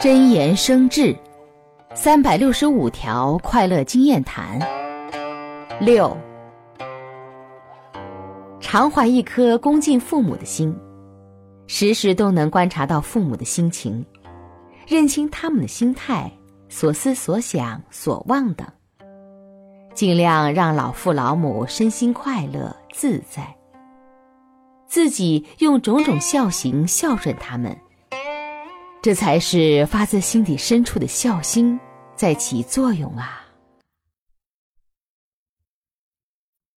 真言生智，三百六十五条快乐经验谈。六，常怀一颗恭敬父母的心，时时都能观察到父母的心情，认清他们的心态、所思所想、所望等，尽量让老父老母身心快乐自在，自己用种种孝行孝顺他们。这才是发自心底深处的孝心在起作用啊！